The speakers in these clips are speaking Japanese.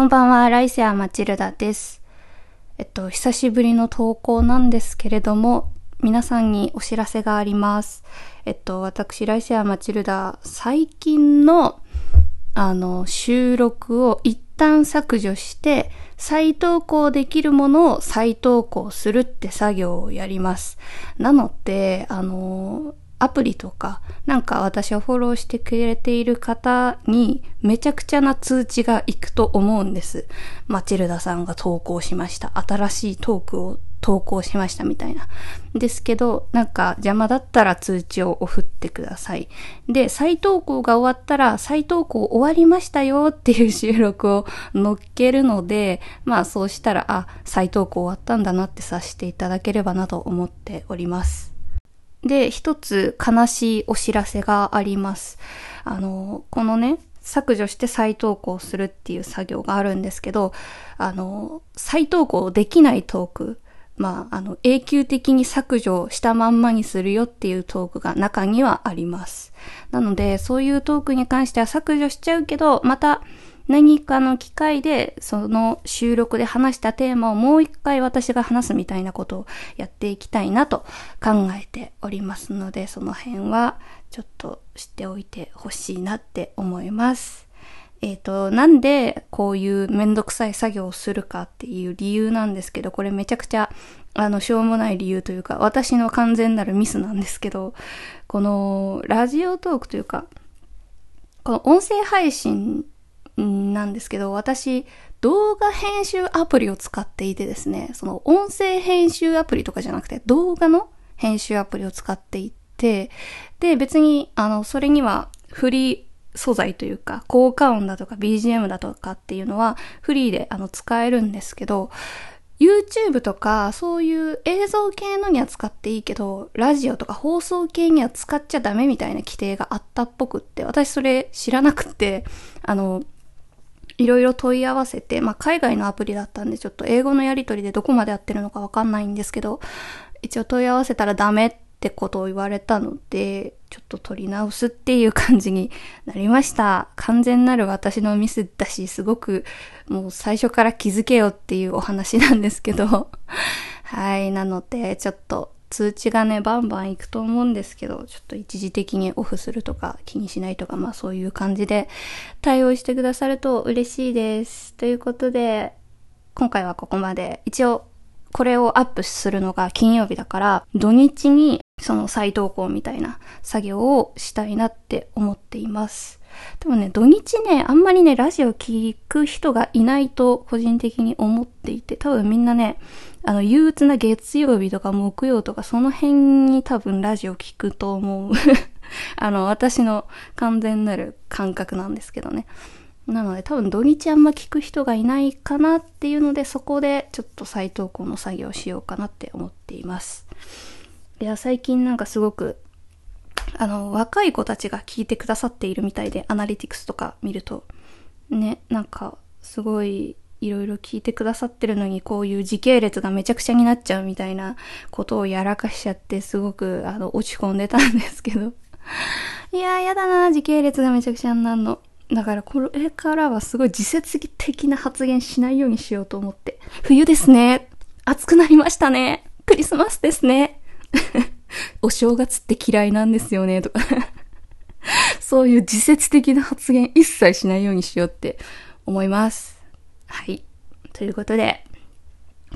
こんばんは、ライセア・マチルダです。えっと、久しぶりの投稿なんですけれども、皆さんにお知らせがあります。えっと、私、ライセア・マチルダ、最近の、あの、収録を一旦削除して、再投稿できるものを再投稿するって作業をやります。なので、あの、アプリとか、なんか私をフォローしてくれている方にめちゃくちゃな通知が行くと思うんです。マチルダさんが投稿しました。新しいトークを投稿しましたみたいな。ですけど、なんか邪魔だったら通知を送ってください。で、再投稿が終わったら、再投稿終わりましたよっていう収録を載っけるので、まあそうしたら、あ、再投稿終わったんだなって察していただければなと思っております。で、一つ悲しいお知らせがあります。あの、このね、削除して再投稿するっていう作業があるんですけど、あの、再投稿できないトーク、まあ、あの、永久的に削除したまんまにするよっていうトークが中にはあります。なので、そういうトークに関しては削除しちゃうけど、また何かの機会で、その収録で話したテーマをもう一回私が話すみたいなことをやっていきたいなと考えておりますので、その辺はちょっと知っておいてほしいなって思います。えっ、と、なんでこういうめんどくさい作業をするかっていう理由なんですけど、これめちゃくちゃ、あの、しょうもない理由というか、私の完全なるミスなんですけど、この、ラジオトークというか、この音声配信なんですけど、私、動画編集アプリを使っていてですね、その音声編集アプリとかじゃなくて、動画の編集アプリを使っていて、で、別に、あの、それにはフリー素材というか、効果音だとか BGM だとかっていうのはフリーであの使えるんですけど、YouTube とかそういう映像系のには使っていいけど、ラジオとか放送系には使っちゃダメみたいな規定があったっぽくって、私それ知らなくて、あの、いろいろ問い合わせて、まあ、海外のアプリだったんで、ちょっと英語のやりとりでどこまでやってるのかわかんないんですけど、一応問い合わせたらダメってことを言われたので、ちょっと取り直すっていう感じになりました。完全なる私のミスだし、すごくもう最初から気づけよっていうお話なんですけど、はい、なので、ちょっと通知がね、バンバン行くと思うんですけど、ちょっと一時的にオフするとか気にしないとか、まあそういう感じで対応してくださると嬉しいです。ということで、今回はここまで。一応、これをアップするのが金曜日だから、土日にその再投稿みたいな作業をしたいなって思っています。でもね、土日ね、あんまりね、ラジオ聞く人がいないと個人的に思っていて、多分みんなね、あの、憂鬱な月曜日とか木曜とかその辺に多分ラジオ聞くと思う。あの、私の完全なる感覚なんですけどね。なので多分土日あんま聞く人がいないかなっていうのでそこでちょっと再投稿の作業をしようかなって思っています。いや、最近なんかすごくあの、若い子たちが聞いてくださっているみたいで、アナリティクスとか見ると、ね、なんか、すごい、いろいろ聞いてくださってるのに、こういう時系列がめちゃくちゃになっちゃうみたいなことをやらかしちゃって、すごく、あの、落ち込んでたんですけど。いやー、やだな、時系列がめちゃくちゃになるの。だから、これからはすごい自節的な発言しないようにしようと思って。冬ですね。暑くなりましたね。クリスマスですね。お正月って嫌いなんですよね、とか。そういう自説的な発言一切しないようにしようって思います。はい。ということで、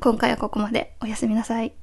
今回はここまで。おやすみなさい。